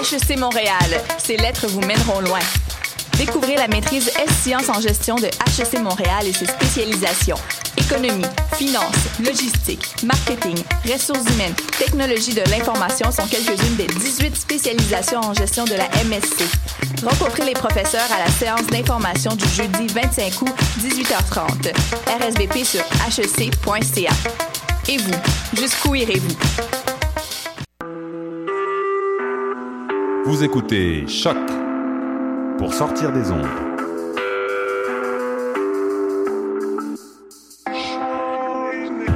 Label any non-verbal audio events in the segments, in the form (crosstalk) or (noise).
HEC Montréal, ces lettres vous mèneront loin. Découvrez la maîtrise S-Sciences en gestion de HEC Montréal et ses spécialisations. Économie, finance, logistique, marketing, ressources humaines, technologie de l'information sont quelques-unes des 18 spécialisations en gestion de la MSC. Rencontrez les professeurs à la séance d'information du jeudi 25 août, 18h30. RSVP sur hec.ca. Et vous, jusqu'où irez-vous? Vous écoutez Choc pour sortir des ondes.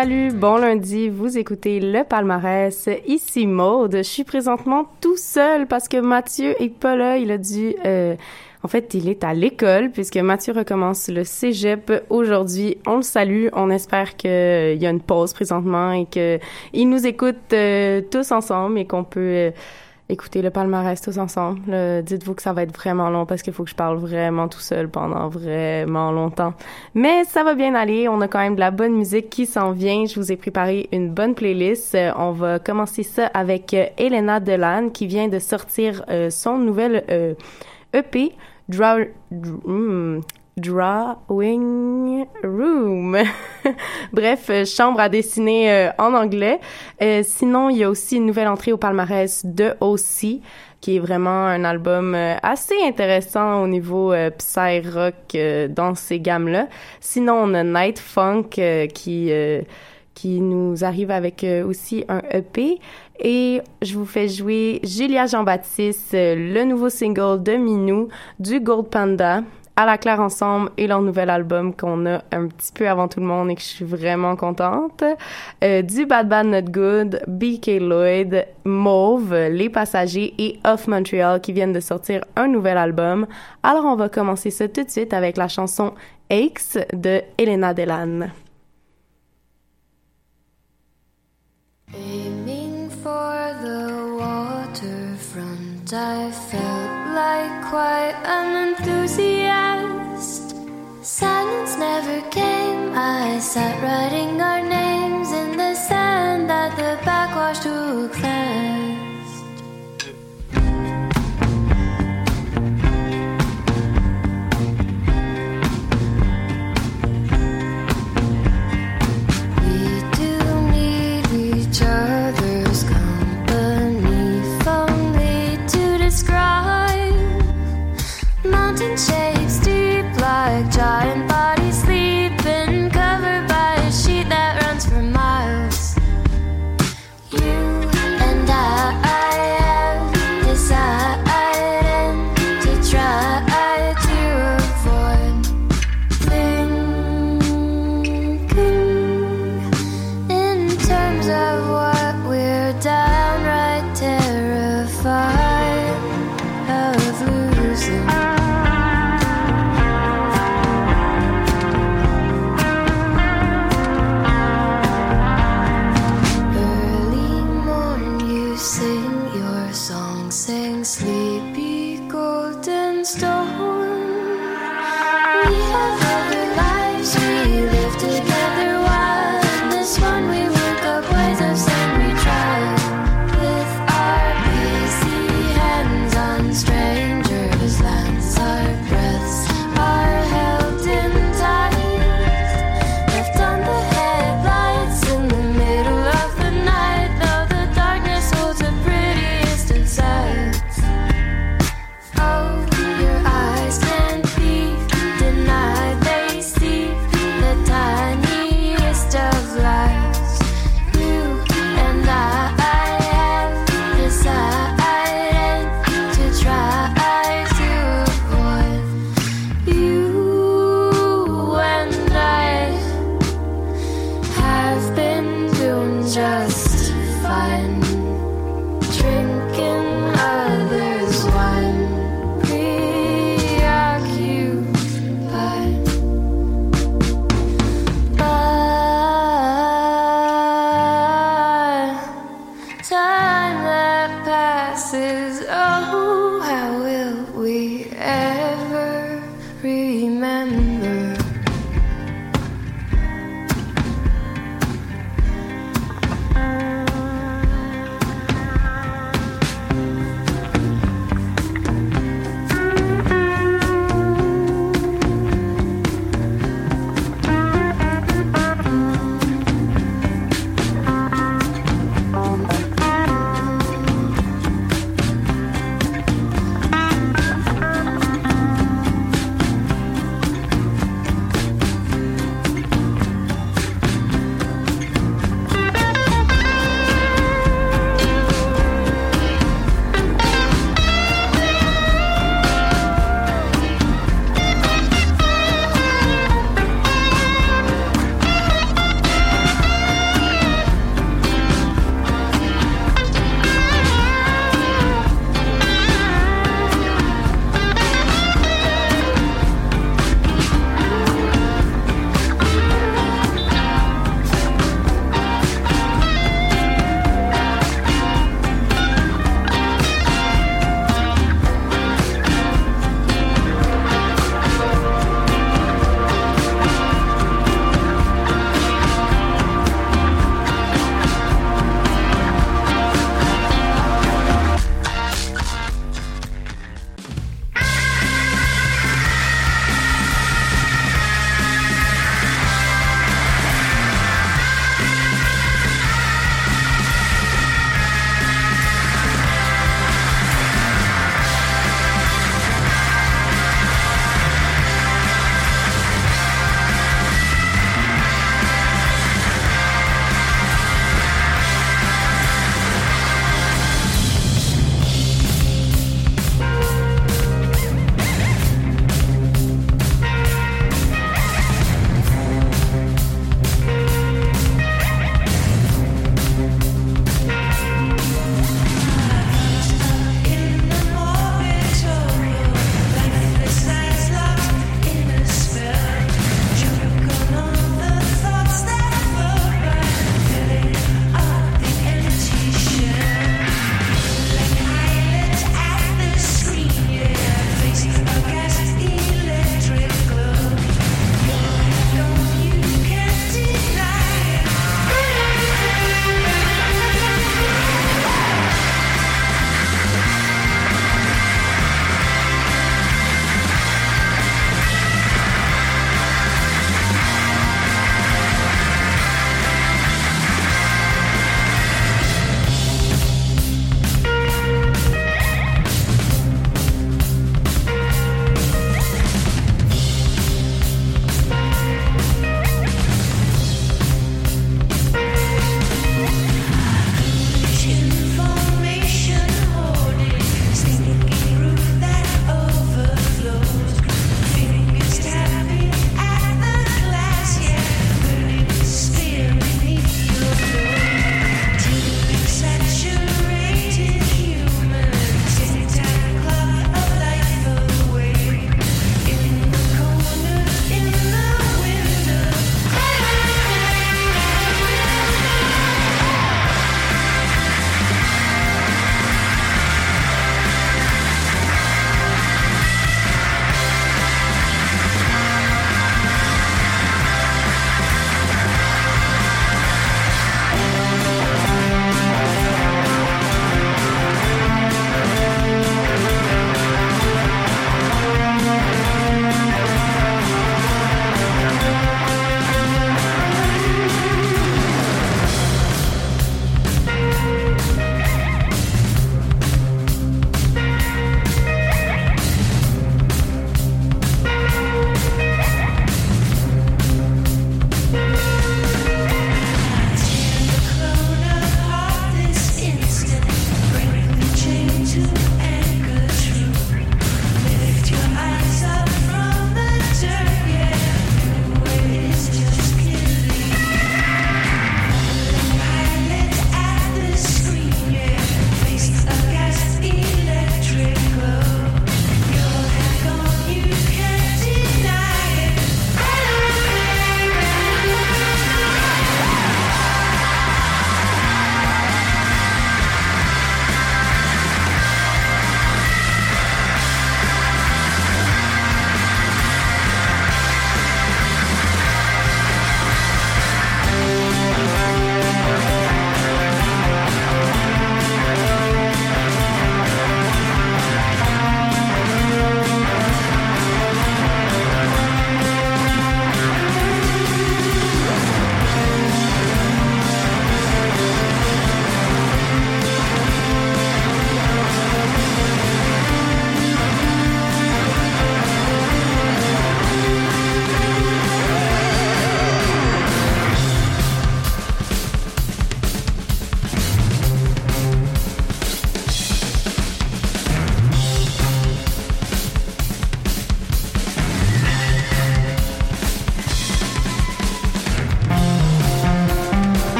Salut, bon lundi, vous écoutez le palmarès, ici Maude. Je suis présentement tout seul parce que Mathieu est pas là, il a dû... Euh, en fait, il est à l'école puisque Mathieu recommence le cégep aujourd'hui. On le salue, on espère qu'il y a une pause présentement et qu'il nous écoute euh, tous ensemble et qu'on peut... Euh, écoutez le palmarès tous ensemble. Dites-vous que ça va être vraiment long parce qu'il faut que je parle vraiment tout seul pendant vraiment longtemps. Mais ça va bien aller. On a quand même de la bonne musique qui s'en vient. Je vous ai préparé une bonne playlist. Euh, on va commencer ça avec euh, Elena Delan qui vient de sortir euh, son nouvel EP. Draw, hmm, Drawing Room. (laughs) Bref, euh, chambre à dessiner euh, en anglais. Euh, sinon, il y a aussi une nouvelle entrée au palmarès de OC, qui est vraiment un album assez intéressant au niveau psy rock dans ces gammes-là. Sinon, on a Night Funk qui qui nous arrive avec aussi un EP. Et je vous fais jouer Julia Jean-Baptiste, le nouveau single de Minou du Gold Panda à la claire ensemble et leur nouvel album qu'on a un petit peu avant tout le monde et que je suis vraiment contente. Euh, du Bad Bad Not Good, BK Lloyd, Mauve, Les Passagers et Off Montreal qui viennent de sortir un nouvel album. Alors on va commencer ça tout de suite avec la chanson Aches de Elena Delan. Like quite an enthusiast. Silence never came. I sat writing our names in the sand that the backwash took fast.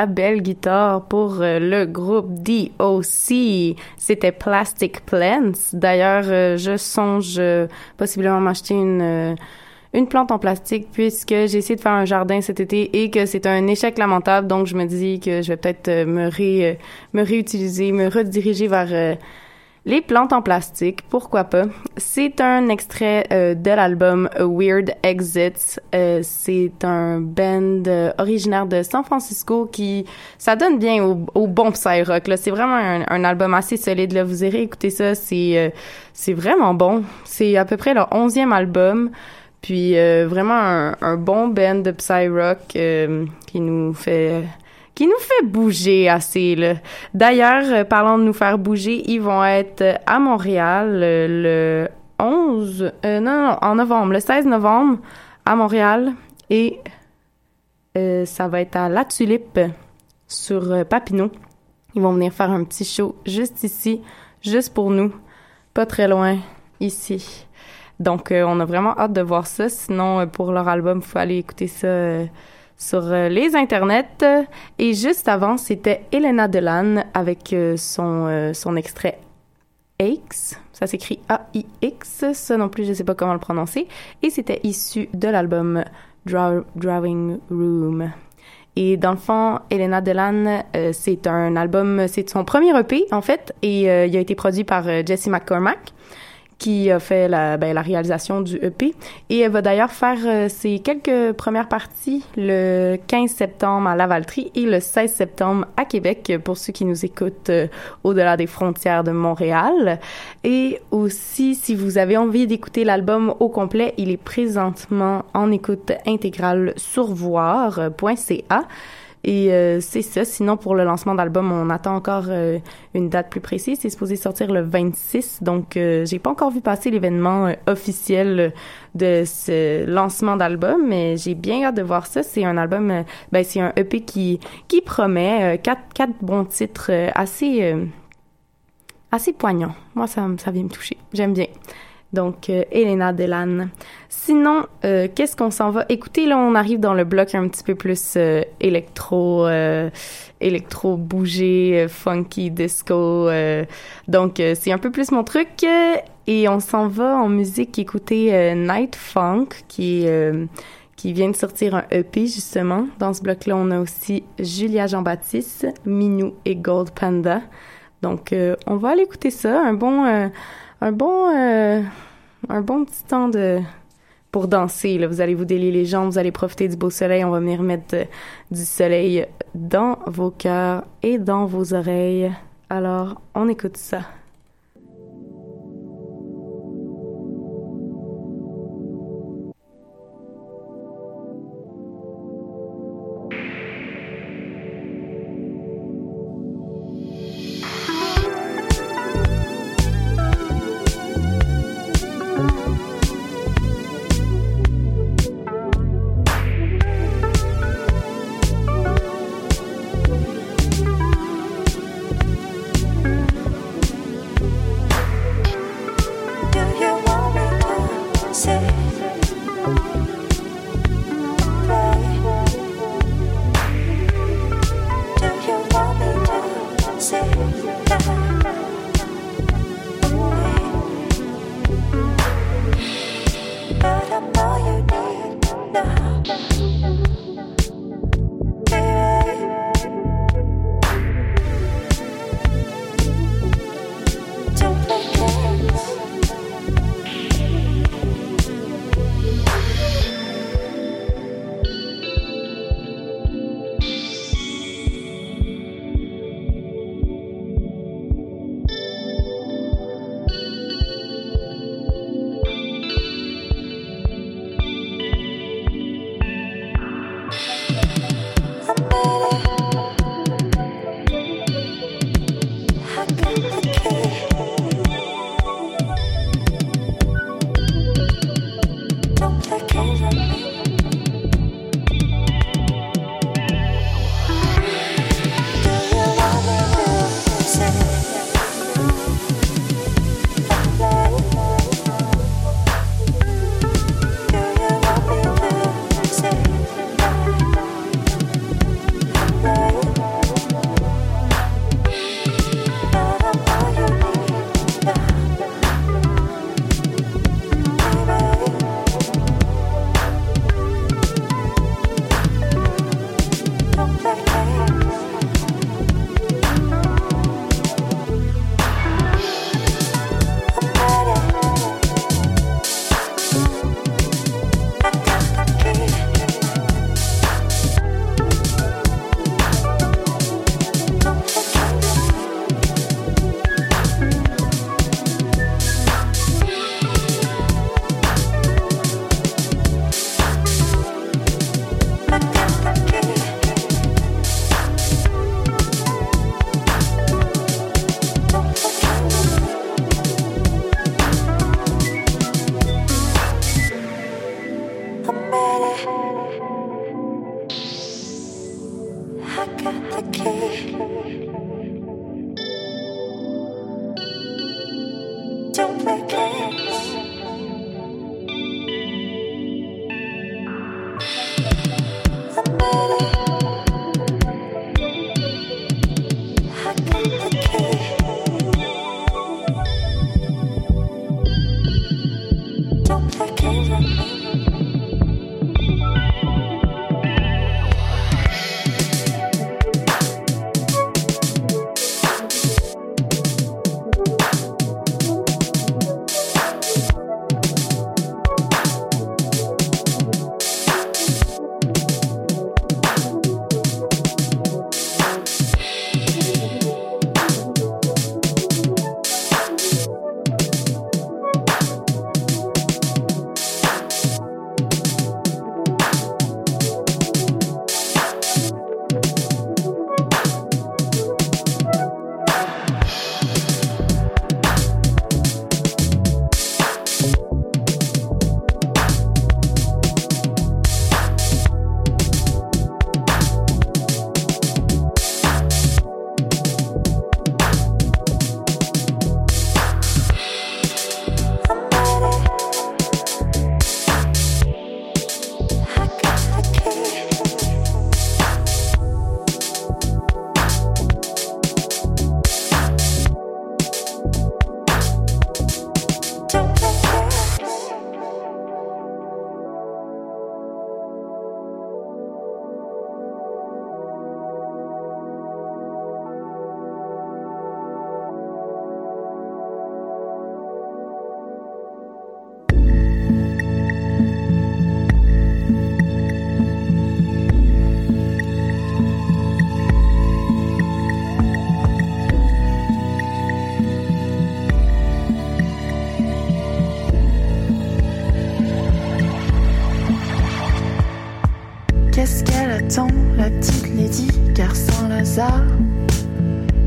La belle guitare pour euh, le groupe DOC. C'était Plastic Plants. D'ailleurs, euh, je songe euh, possiblement m'acheter une une plante en plastique puisque j'ai essayé de faire un jardin cet été et que c'est un échec lamentable. Donc, je me dis que je vais peut-être me ré, me réutiliser, me rediriger vers les plantes en plastique, pourquoi pas? C'est un extrait euh, de l'album Weird Exits. Euh, c'est un band euh, originaire de San Francisco qui ça donne bien au, bon psy rock. Là, c'est vraiment un, album assez solide. Là, vous irez écouter ça. C'est c'est vraiment bon. C'est à peu près leur onzième album. Puis vraiment un, un, bon band de psy rock qui nous fait qui nous fait bouger assez. Là. D'ailleurs, euh, parlant de nous faire bouger, ils vont être à Montréal euh, le 11, euh, non, non, en novembre, le 16 novembre à Montréal et ça va être à La Tulipe sur Papineau. Ils vont venir faire un petit show juste ici, juste pour nous, pas très loin ici. Donc, on a vraiment hâte de voir ça. Sinon, pour leur album, il faut aller écouter ça sur euh, les internets. Et juste avant, c'était Elena Delan avec euh, son, euh, son extrait X. Ça s'écrit A-I-X. Ça non plus, je sais pas comment le prononcer. Et c'était issu de l'album Drawing Room. Et dans le fond, Elena Delan, c'est un album, c'est son premier EP en fait, et il a été produit par Jesse McCormack qui a fait la, ben, la réalisation du EP. Et elle va d'ailleurs faire euh, ses quelques premières parties le 15 septembre à Lavaltrie et le 16 septembre à Québec pour ceux qui nous écoutent euh, au-delà des frontières de Montréal. Et aussi, si vous avez envie d'écouter l'album au complet, il est présentement en écoute intégrale sur voir.ca. Et euh, c'est ça. Sinon, pour le lancement d'album, on attend encore euh, une date plus précise. C'est supposé sortir le 26. Donc, euh, j'ai pas encore vu passer l'événement officiel de ce lancement d'album, mais j'ai bien hâte de voir ça. C'est un album, ben c'est un EP qui qui promet quatre quatre bons titres assez assez poignants. Moi, ça ça vient me toucher. J'aime bien donc euh, Elena Delan. Sinon, euh, qu'est-ce qu'on s'en va? Écouter là On arrive dans le bloc un petit peu plus euh, électro, électro bougé, funky disco. donc c'est un peu plus mon truc. et on s'en va en musique écouter Night Funk qui qui vient de sortir un EP justement. Dans ce bloc-là, on a aussi Julia Jean-Baptiste, Minou et Gold Panda. Donc on va aller écouter ça, un bon un bon euh, un bon petit temps de pour danser. Là. Vous allez vous délier les jambes, vous allez profiter du beau soleil. On va venir mettre euh, du soleil dans vos cœurs et dans vos oreilles. Alors, on écoute ça.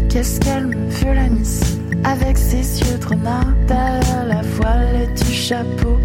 Qu'est-ce qu'elle me veut la miss? Avec ses yeux trop la voile du chapeau.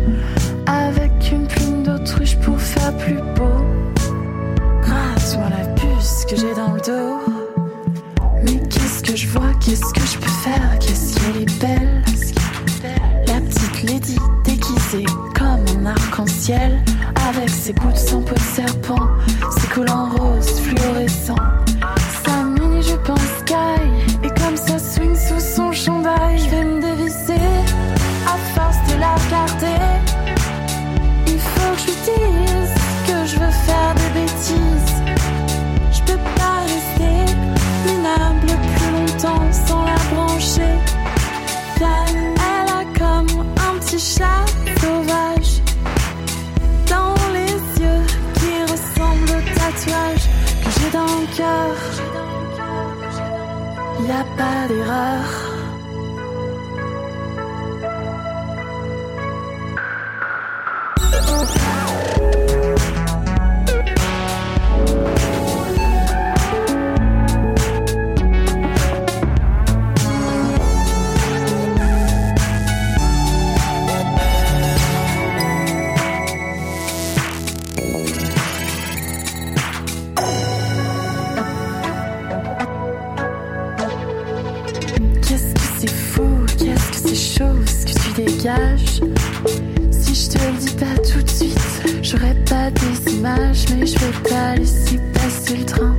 Si je te le dis pas tout de suite, j'aurai pas des images, mais je vais pas laisser passer le train.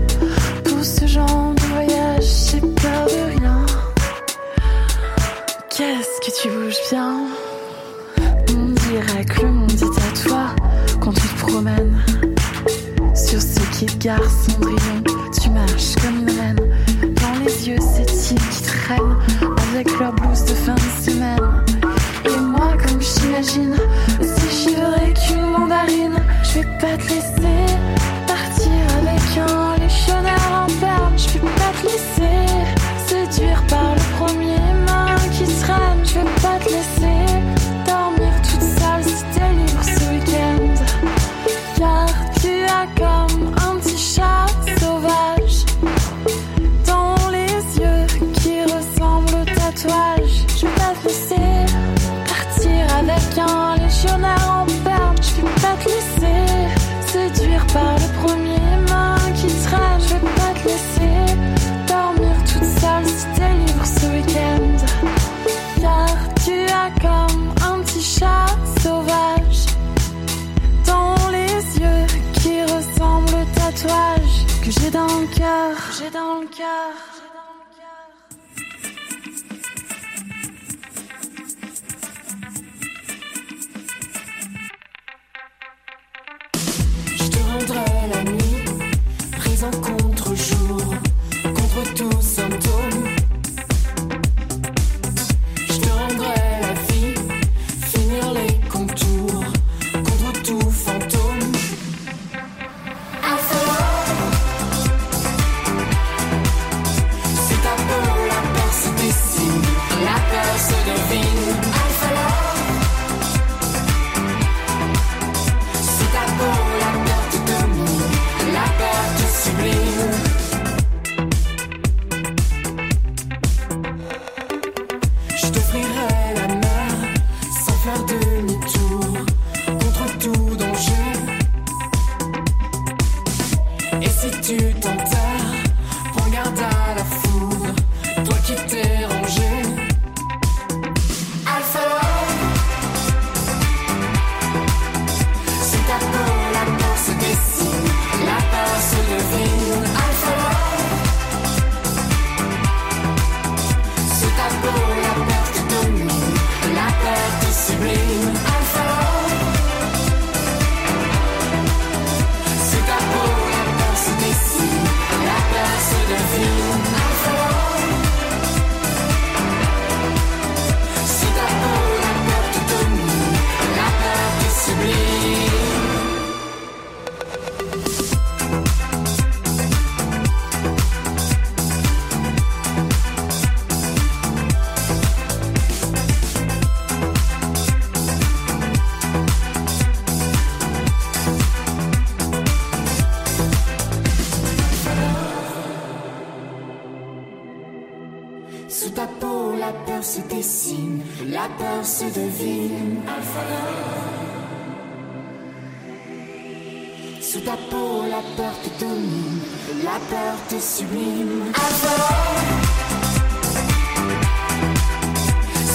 Pour ce genre de voyage, j'ai peur de rien. Qu'est-ce que tu bouges bien? On dirait que le monde à toi quand tu te promènes sur ce quai de Sous ta peau, la peur te domine, la peur te sublime. Alpha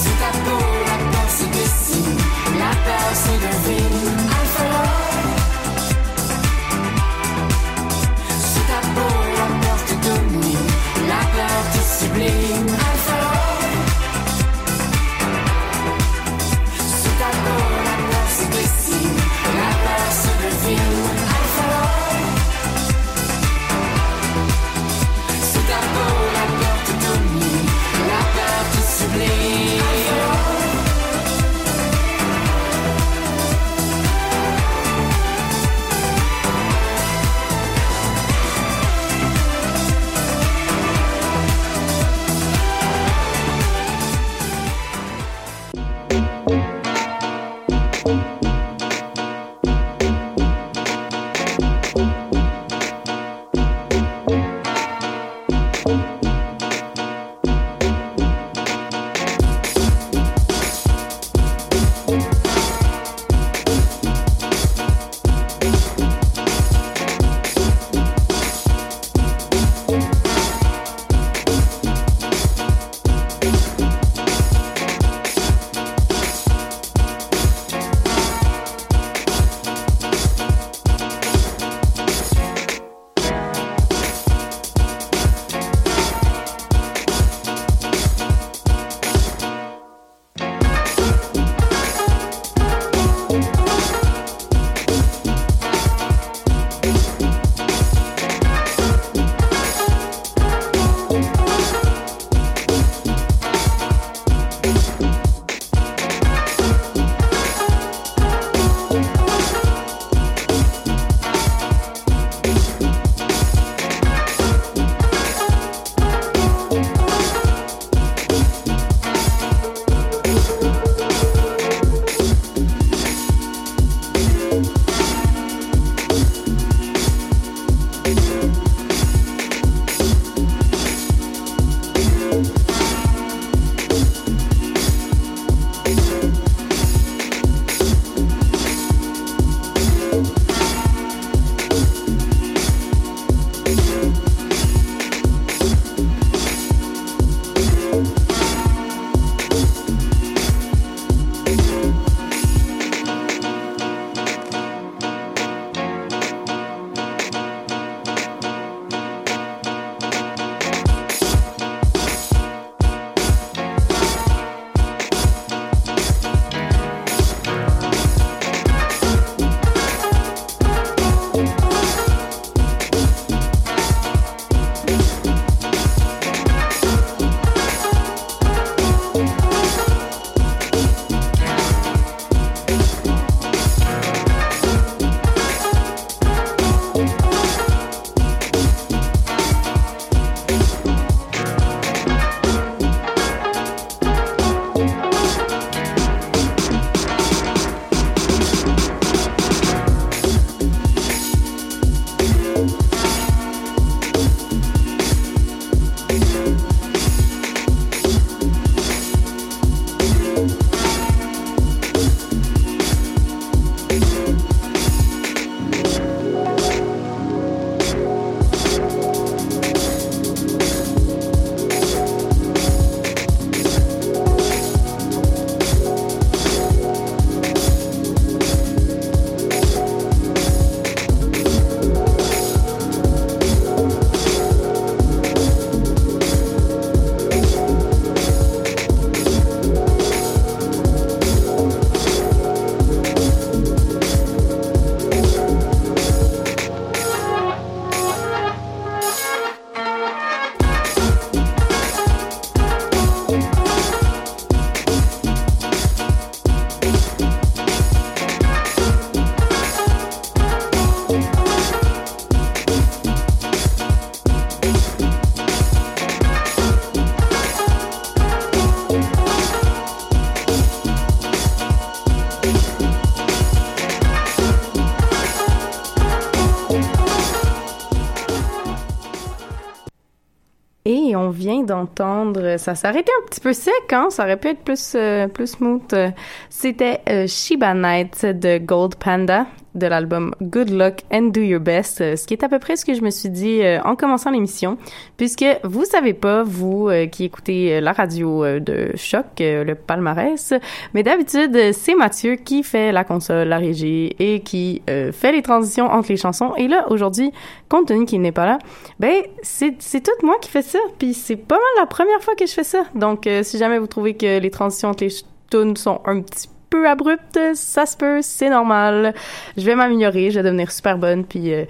Sous ta peau, la peur se dessine, la peur se devine. Vient d'entendre, ça s'est arrêté un petit peu sec, hein? Ça aurait pu être plus, euh, plus smooth. Euh, C'était euh, Shiba Night de Gold Panda de l'album Good Luck and Do Your Best, euh, ce qui est à peu près ce que je me suis dit euh, en commençant l'émission, puisque vous savez pas, vous euh, qui écoutez la radio de Choc, le palmarès, mais d'habitude, c'est Mathieu qui fait la console, la régie et qui fait les transitions entre les chansons. Et là, aujourd'hui, compte tenu qu'il n'est pas là, ben, c'est tout moi qui fais ça, puis c'est pas mal la première fois que je fais ça. Donc, si jamais vous trouvez que les transitions entre les tunes sont un petit peu abruptes, ça se peut, c'est normal. Je vais m'améliorer, je vais devenir super bonne, puis euh,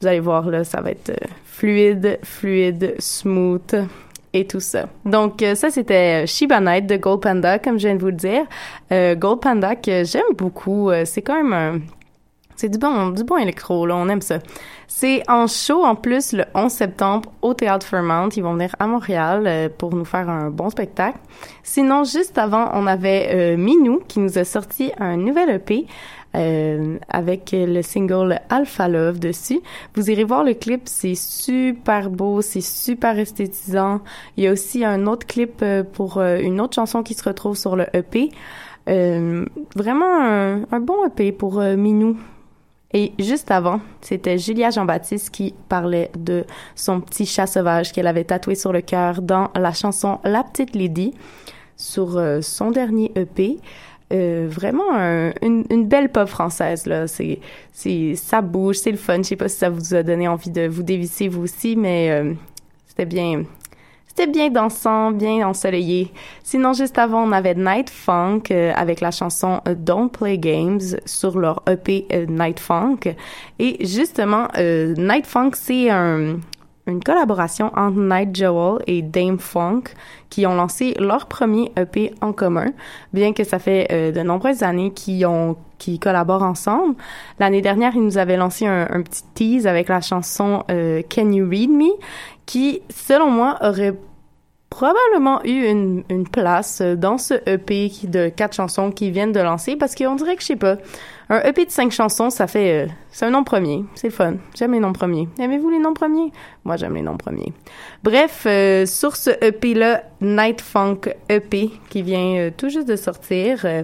vous allez voir, là, ça va être euh, fluide, fluide, smooth et tout ça. Donc, euh, ça, c'était Shiba Night de Gold Panda, comme je viens de vous le dire. Gold Panda que j'aime beaucoup. c'est quand même un... C'est du bon, du bon électro, là, on aime ça. C'est en show, en plus, le 11 septembre, au Théâtre Fairmount. Ils vont venir à Montréal euh, pour nous faire un bon spectacle. Sinon, juste avant, on avait euh, Minou qui nous a sorti un nouvel EP euh, avec le single Alpha Love dessus. Vous irez voir le clip, c'est super beau, c'est super esthétisant. Il y a aussi un autre clip euh, pour euh, une autre chanson qui se retrouve sur le EP. Euh, vraiment un, un bon EP pour euh, Minou. Et juste avant, c'était Julia Jean-Baptiste qui parlait de son petit chat sauvage qu'elle avait tatoué sur le cœur dans la chanson La Petite Lady sur euh, son dernier EP. Euh, vraiment un- une, belle pop française là c'est c'est ça bouge c'est le fun je sais pas si ça vous a donné envie de vous dévisser vous aussi mais euh, c'était bien c'était bien dansant, bien ensoleillé. Sinon, juste avant, on avait Night Funk euh, avec la chanson euh, Don't Play Games sur leur EP euh, Night Funk. Et justement, Night Funk, c'est un, une collaboration entre Night Joel et Dame Funk qui ont lancé leur premier EP en commun, bien que ça fait de nombreuses années qu'ils ont qui collaborent ensemble. L'année dernière, ils nous avaient lancé un, petit tease avec la chanson Can You Read Me, qui, selon moi, aurait probablement eu une, une place dans ce EP de quatre chansons qu'ils viennent de lancer parce qu'on dirait que je sais pas. Un EP de cinq chansons ça fait euh, c'est un nom premier. C'est fun. J'aime les noms premiers. Aimez-vous les noms premiers? Moi j'aime les noms premiers. Bref euh, sur ce EP là Night Funk EP qui vient euh, tout juste de sortir euh,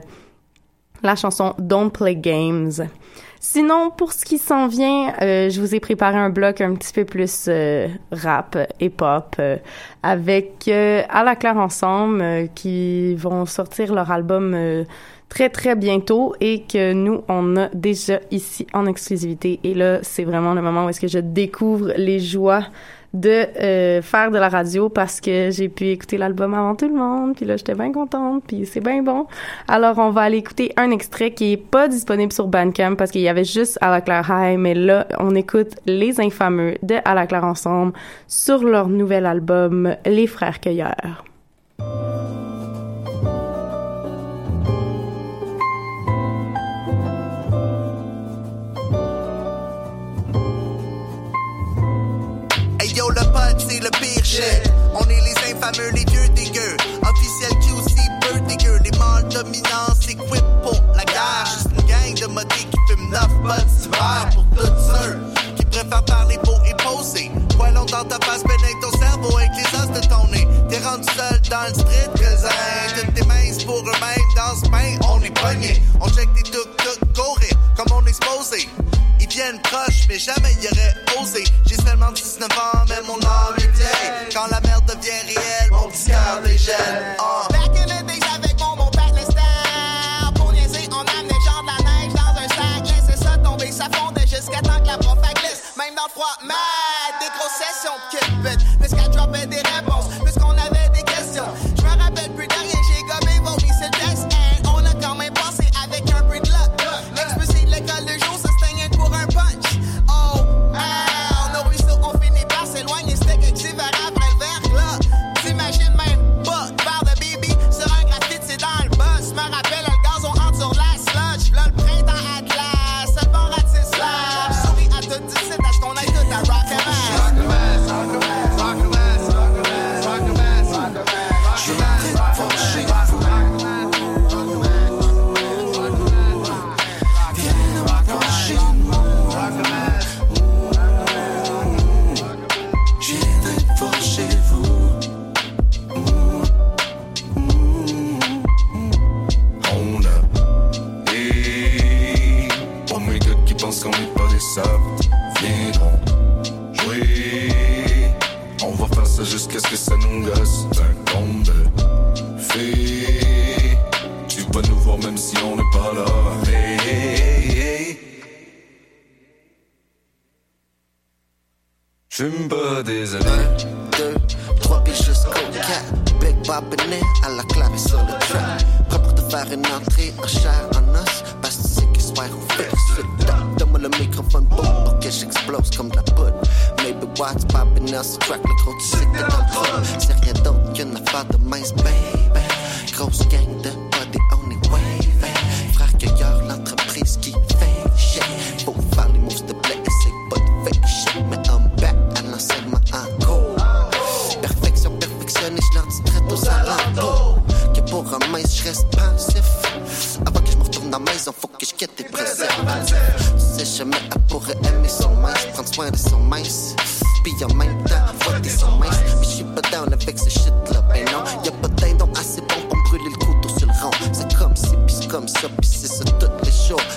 la chanson Don't Play Games Sinon, pour ce qui s'en vient, euh, je vous ai préparé un bloc un petit peu plus euh, rap et pop euh, avec À la claire ensemble qui vont sortir leur album très très bientôt et que nous on a déjà ici en exclusivité. Et là c'est vraiment le moment où est-ce que je découvre les joies de euh, faire de la radio parce que j'ai pu écouter l'album avant tout le monde puis là j'étais bien contente puis c'est bien bon. Alors on va aller écouter un extrait qui est pas disponible sur Bandcamp parce qu'il y avait juste à la claire high mais là on écoute les infameux de à la claire ensemble sur leur nouvel album les frères cueilleurs est les. Officiel qui aussi peu. Les mâles dominants s'équipent pour la guerre. Juste une gang de modés qui fument 9 potes d'hiver pour tous ceux qui préfèrent parler pour y poser. Quoi long dans ta face, pénètre ton avec les os de ton nez. T'es rendu seul dans le street, cousin. Toutes tes mains pour eux-mêmes. Dans ce pain, on est pogné. On check des tuk-tuk, courir comme on est supposé. Ils viennent proches, mais jamais y aurait osé. J'ai seulement 19 ans, mais mon âme est vieille. Quand la merde devient réelle, mon petit cœur dégèle. Ah. Back in the days avec mon bon père le style Pour on amenait genre de la neige dans un sac Laissez ça tomber, ça fondait jusqu'à temps que la prof Même dans le froid, grosses this guy dropping the rêves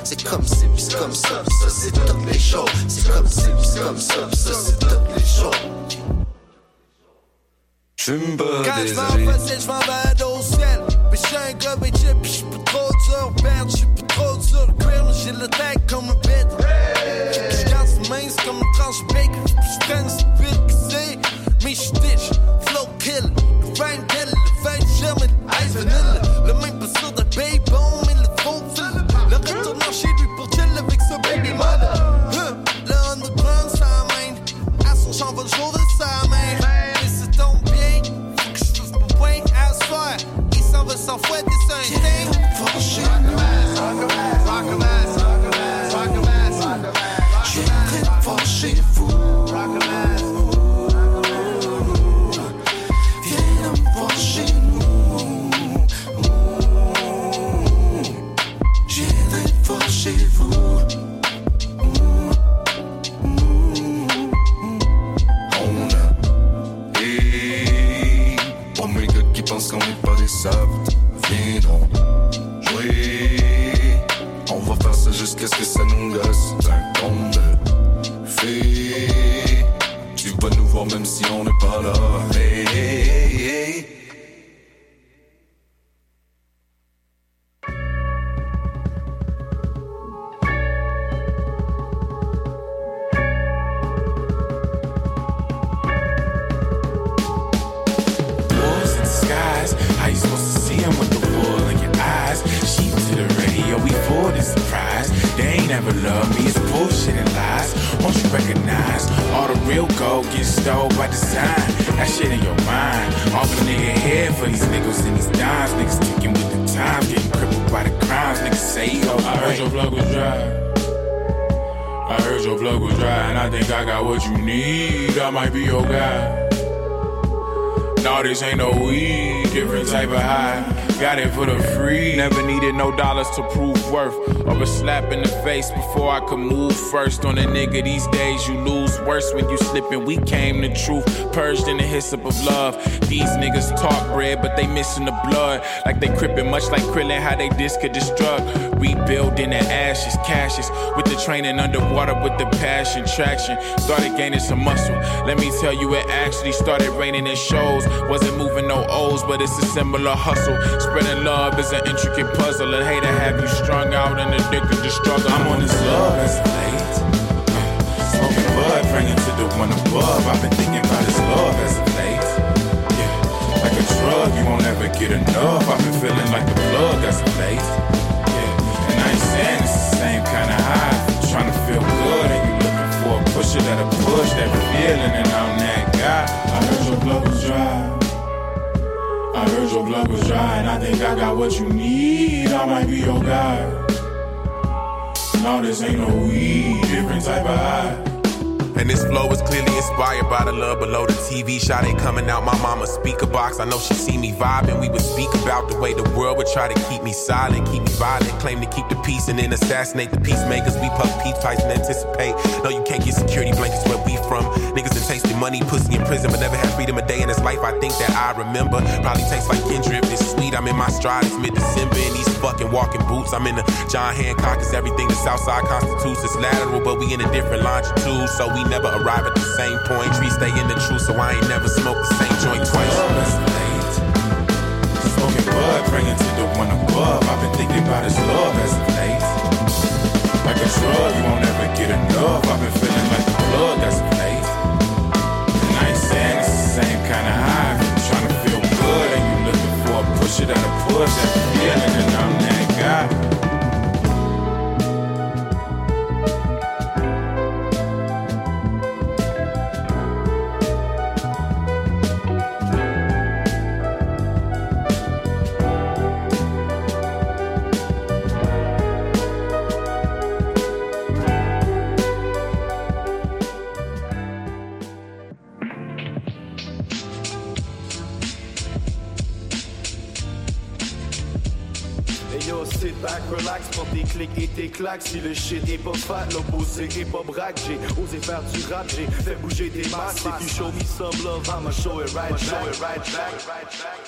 C'est comme si, c'est comme ça, ça c'est toutes les jours C'est comme si, c'est comme ça, ça c'est toutes les jours J'fume pas Quand je m'en années. facile, je m'en vais au ciel. Mais j'suis un gars pis j'suis plus trop dur. Merde, j'suis plus trop dur. Grill, j'ai le tag comme un bête. J'casse mince comme une tranche bacon. J'prends stupide qui c'est. Mais j'titch, flow kill. Le vin kill, le vin germe, ice vanilla. Le même pas sûr de baby bomb, mais le faux fil. Retournant chez lui pour chill avec sa baby mother. Huh, Le underground, ça mène. À son champ, va le jour de sa mère. Mais c'est tombe bien. Faut que je fasse mon point à soir. Il s'en va sans fouetter son instinct. Fâché. Si shit in your mind. Off a nigga head for these and these dimes. Niggas with the getting crippled by the crimes. Niggas say go. I heard your plug was dry. I heard your plug was dry, and I think I got what you need. I might be your guy. No, this ain't no weed, different type of high. Got it for the free. Never needed no dollars to prove worth. Or a slap in the face before I could move first. On a nigga, these days you lose worse when you slipping. We came the truth, purged in the hyssop of love. These niggas talk bread, but they missing the blood. Like they crippin', much like Krillin, how they disc this drug. Rebuilding the ashes, cashes. With the training underwater with the passion, traction. Started gaining some muscle. Let me tell you, it actually started raining in shows. Wasn't moving no O's, but it's a similar hustle. Spreading love is an intricate puzzle. And hate to have you strung out and addicted to struggle. I'm on this love as of late. Smoking bud, praying to the one above. I've been thinking about this love as of late. Yeah, like a drug, you won't ever get enough. I've been feeling like the plug as of late. Yeah, and I ain't saying it's the same kind of high. Trying to feel good, for a that'll push that feeling, and I'm that guy. I heard your blood was dry. I heard your blood was dry, and I think I got what you need. I might be your guy. No, this ain't no weed, different type of high. And this flow is clearly inspired by the love below the TV shot ain't coming out my mama's speaker box. I know she see me vibing. We would speak about the way the world would try to keep me silent, keep me violent, claim to keep the peace and then assassinate the peacemakers. We puff peace pipes and anticipate. No, you can't get security blankets where we from. Niggas that tasted money, pussy in prison, but never had freedom a day in his life. I think that I remember. Probably tastes like Kendrick. It's sweet. I'm in my stride. It's mid December in these fucking walking boots. I'm in the John Hancock. It's everything the Southside constitutes. It's lateral, but we in a different longitude. So we never arrive at the same point. Tree stay in the truth, so I ain't never smoked the same joint twice. Smoking bud, praying to the one above. I've been thinking about his love as of late. Like a drug, you won't ever get enough. I've been feeling like the plug as of late. And I ain't saying it's the same kind of high. You're trying to feel good and you looking for a push it out of push that feeling, and I'm that guy. Si le shit est pas fat, l'opposé est pas braque. J'ai osé faire du rap, j'ai fait bouger des masses. If you show me some love, I'ma show it right back.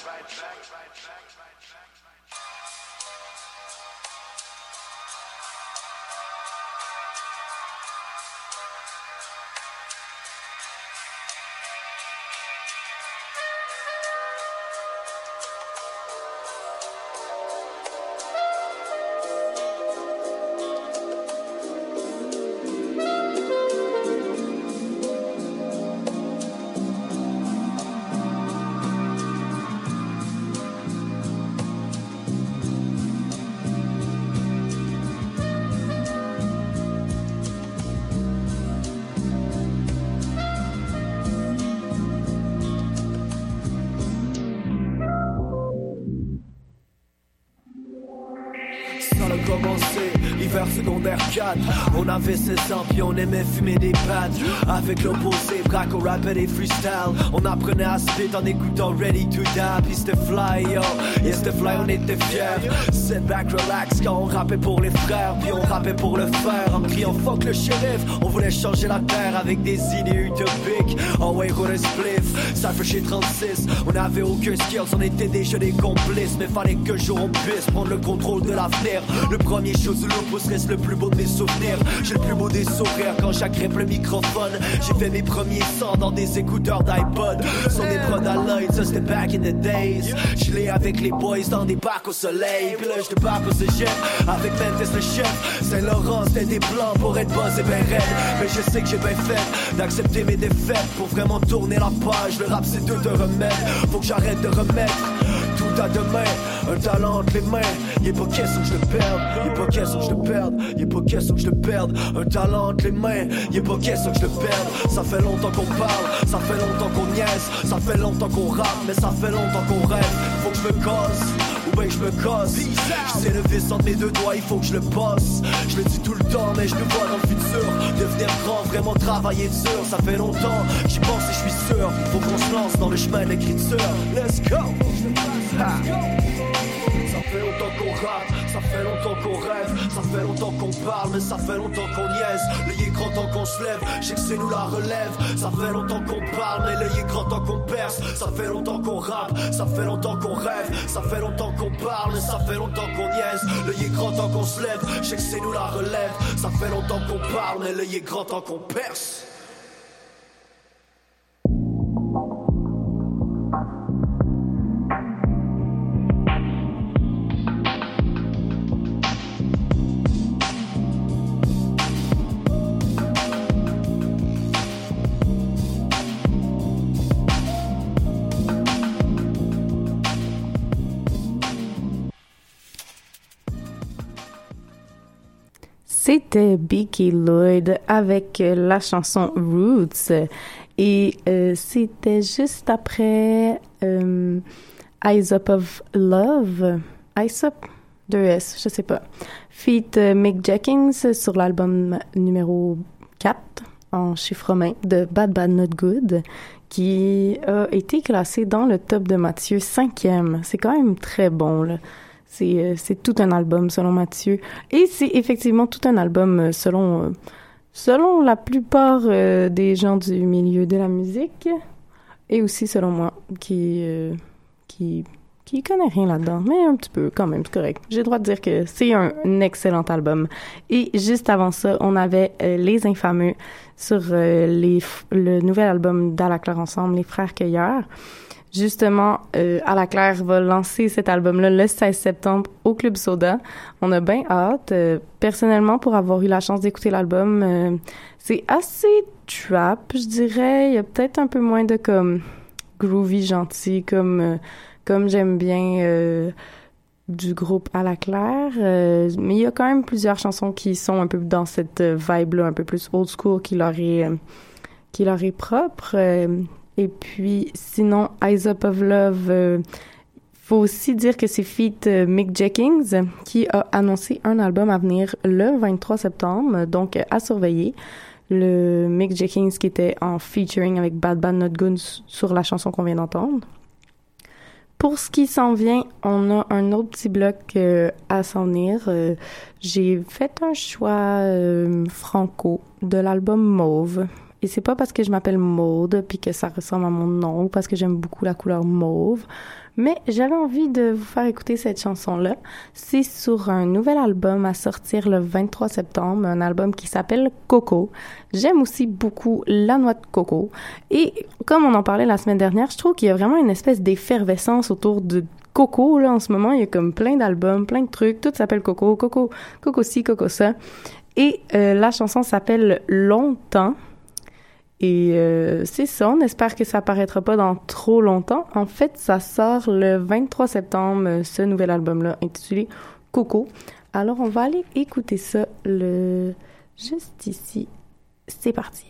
Secondaire 4 On avait 16 ans puis on aimait fumer des pattes Avec l'opposé, braque au rap et freestyle On apprenait à spit en écoutant Ready to Die Puis c'était fly yo, yeah c'était fly on était fiers. Sit back relax quand on rappait pour les frères. Puis on rappait pour le faire en criant fuck le shérif. On voulait changer la terre avec des idées utopiques. En way un spliff, ça fait chez 36 On avait aucun skills, on était déjà des complices. Mais fallait que jour on puisse prendre le contrôle de l'avenir. Le premier show sous l'opus reste le plus beau de mes souvenirs. J'ai le plus beau des sourires quand j'agrippe le microphone. J'ai fait mes premiers sons dans des écouteurs d'iPod. Sur des prods à ça c'était back in the days. J'l'ai avec les boys dans des bacs au soleil. Puis là je débarque au cégep avec Memphis le chef Saint-Laurent c'était des plans pour être boss et ben raide. Mais je sais que j'ai bien fait d'accepter mes défaites. Pour vraiment tourner la page Le rap c'est tout un remède. Faut que j'arrête de remettre tout à demain Un talent entre les mains. Y'a pas question que je le perde. Y'a pas question que je le perde. Y'a pas question que je le perde. Un talent entre les mains. Y'a pas question que je le perde. Ça fait longtemps qu'on parle. Ça fait longtemps qu'on niaise. Ça fait longtemps qu'on rappe Mais ça fait longtemps qu'on rêve. Faut que je me casse. Ben je me casse. J'sais le vis entre mes deux doigts. Il faut que je le passe Je le dis tout le temps Mais je le vois dans le futur. Devenir grand Vraiment travailler dur. Ça fait longtemps J'y pense et je suis sûr. Faut qu'on se lance dans le chemin de l'écriture. Let's go! Ah. Ça fait longtemps qu'on rappe, ça fait longtemps qu'on rêve, ça fait longtemps qu'on parle, mais ça fait longtemps qu'on niaise. Est grand temps qu'on se lève, je sais que c'est nous la relève. Ça fait longtemps qu'on parle, mais est grand temps qu'on perce. Ça fait longtemps qu'on rappe, ça fait longtemps qu'on rêve, ça fait longtemps qu'on parle, mais ça fait longtemps qu'on niaise. Est grand temps qu'on se lève, je sais que c'est nous la relève. Ça fait longtemps qu'on parle, mais est grand temps qu'on perce. C'était Beaky Lloyd avec euh, la chanson Roots. Et euh, c'était juste après euh, Eyes Up of Love. Eyes Up? 2S, je sais pas. Feat Mick Jenkins sur l'album numéro 4 en chiffre romain de Bad Bad Not Good qui a été classé dans le top de Mathieu cinquième. C'est quand même très bon, là. C'est, euh, c'est tout un album selon Mathieu. Et c'est effectivement tout un album euh, selon, euh, selon la plupart des gens du milieu de la musique. Et aussi selon moi, qui, qui, qui connaît rien là-dedans, mais un petit peu quand même, c'est correct. J'ai le droit de dire que c'est un, excellent album. Et juste avant ça, on avait Les Infameux sur les, le nouvel album d'À la Claire Ensemble, Les Frères Cueilleurs. Justement, euh, À la Claire va lancer cet album-là le 16 septembre au Club Soda. On a bien hâte. Euh, personnellement, pour avoir eu la chance d'écouter l'album, euh, c'est assez trap, je dirais. Il y a peut-être un peu moins de comme groovy, gentil, comme euh, comme j'aime bien du groupe À la Claire. Mais il y a quand même plusieurs chansons qui sont un peu dans cette vibe-là, un peu plus old school, qui leur est qui leur est propre. Et puis, sinon, Eyes Up of Love, euh, faut aussi dire que c'est feat euh, Mick Jenkins qui a annoncé un album à venir le 23 septembre, donc euh, à surveiller. Le Mick Jenkins qui était en featuring avec Bad Bad Not Good sur la chanson qu'on vient d'entendre. Pour ce qui s'en vient, on a un autre petit bloc euh, à s'en venir. J'ai fait un choix franco de l'album Mauve. Et c'est pas parce que je m'appelle Maude puis que ça ressemble à mon nom ou parce que j'aime beaucoup la couleur mauve, mais j'avais envie de vous faire écouter cette chanson-là. C'est sur un nouvel album à sortir le 23 septembre, un album qui s'appelle Coco. J'aime aussi beaucoup la noix de coco. Et comme on en parlait la semaine dernière, je trouve qu'il y a vraiment une espèce d'effervescence autour de Coco, là, en ce moment. Il y a comme plein d'albums, plein de trucs. Tout s'appelle Coco, Coco, Coco ci, Coco ça. Et euh, la chanson s'appelle Longtemps. Et euh, c'est ça, on espère que ça apparaîtra pas dans trop longtemps. En fait, ça sort le 23 septembre, euh, ce nouvel album-là, intitulé Coco. Alors, on va aller écouter ça le juste ici. C'est parti.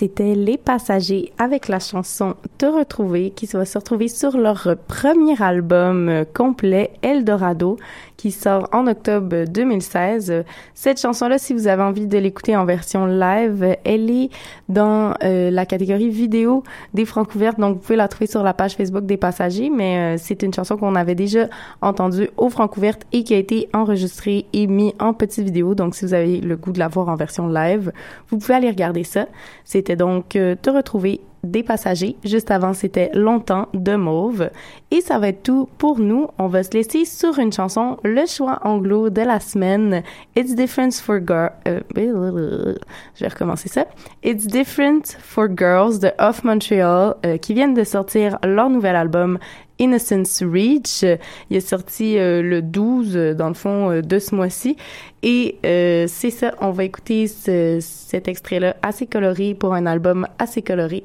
C'était Les Passagers avec la chanson Te retrouver qui va se retrouver sur leur premier album euh, complet Eldorado qui sort en octobre 2016. Cette chanson-là, si vous avez envie de l'écouter en version live, elle est dans euh, la catégorie vidéo des Francouvertes, donc vous pouvez la trouver sur la page Facebook des passagers, mais euh, c'est une chanson qu'on avait déjà entendue aux Francouvertes et qui a été enregistrée et mis en petite vidéo, donc si vous avez le goût de la voir en version live, vous pouvez aller regarder ça. C'était donc euh, Te retrouver des passagers. Juste avant, c'était Longtemps de Mauve. Et ça va être tout pour nous. On va se laisser sur une chanson, le choix anglo de la semaine. It's Different for Girls. je vais recommencer ça. It's Different for Girls de Off Montreal, euh, qui viennent de sortir leur nouvel album Innocence Reach. Il est sorti euh, le 12, euh, dans le fond, euh, de ce mois-ci. Et c'est ça, on va écouter ce, cet extrait-là assez coloré pour un album assez coloré.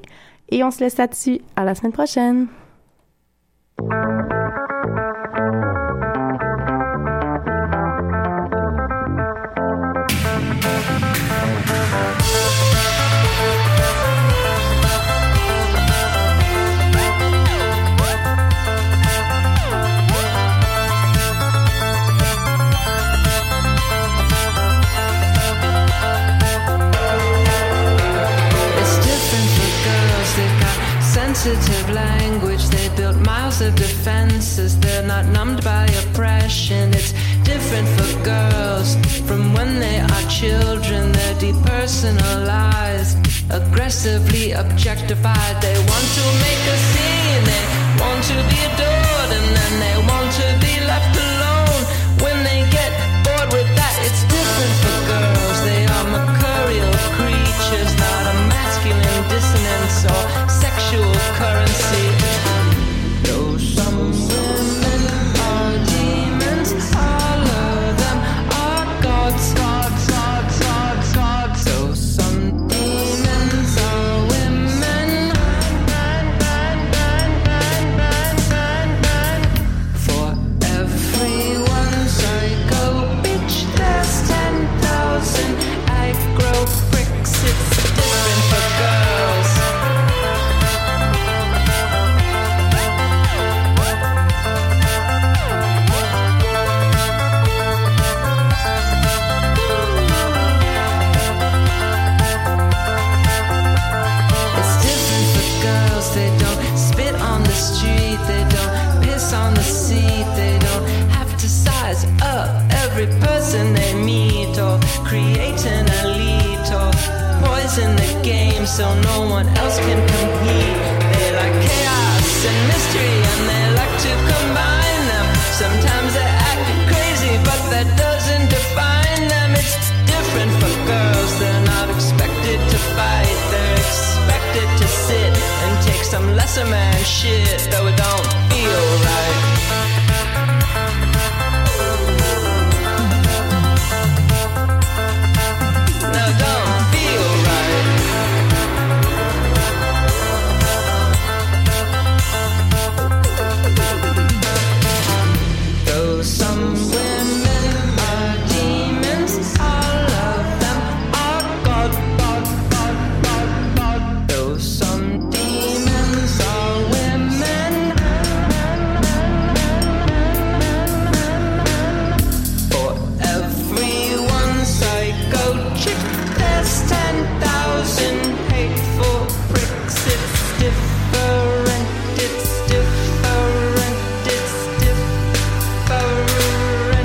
Et on se laisse là-dessus. À la semaine prochaine. Sensitive language. They built miles of defenses. They're not numbed by oppression. It's different for girls. From when they are children, they're depersonalized, aggressively objectified. They want to make a scene. They want to be adored, and then they want to be left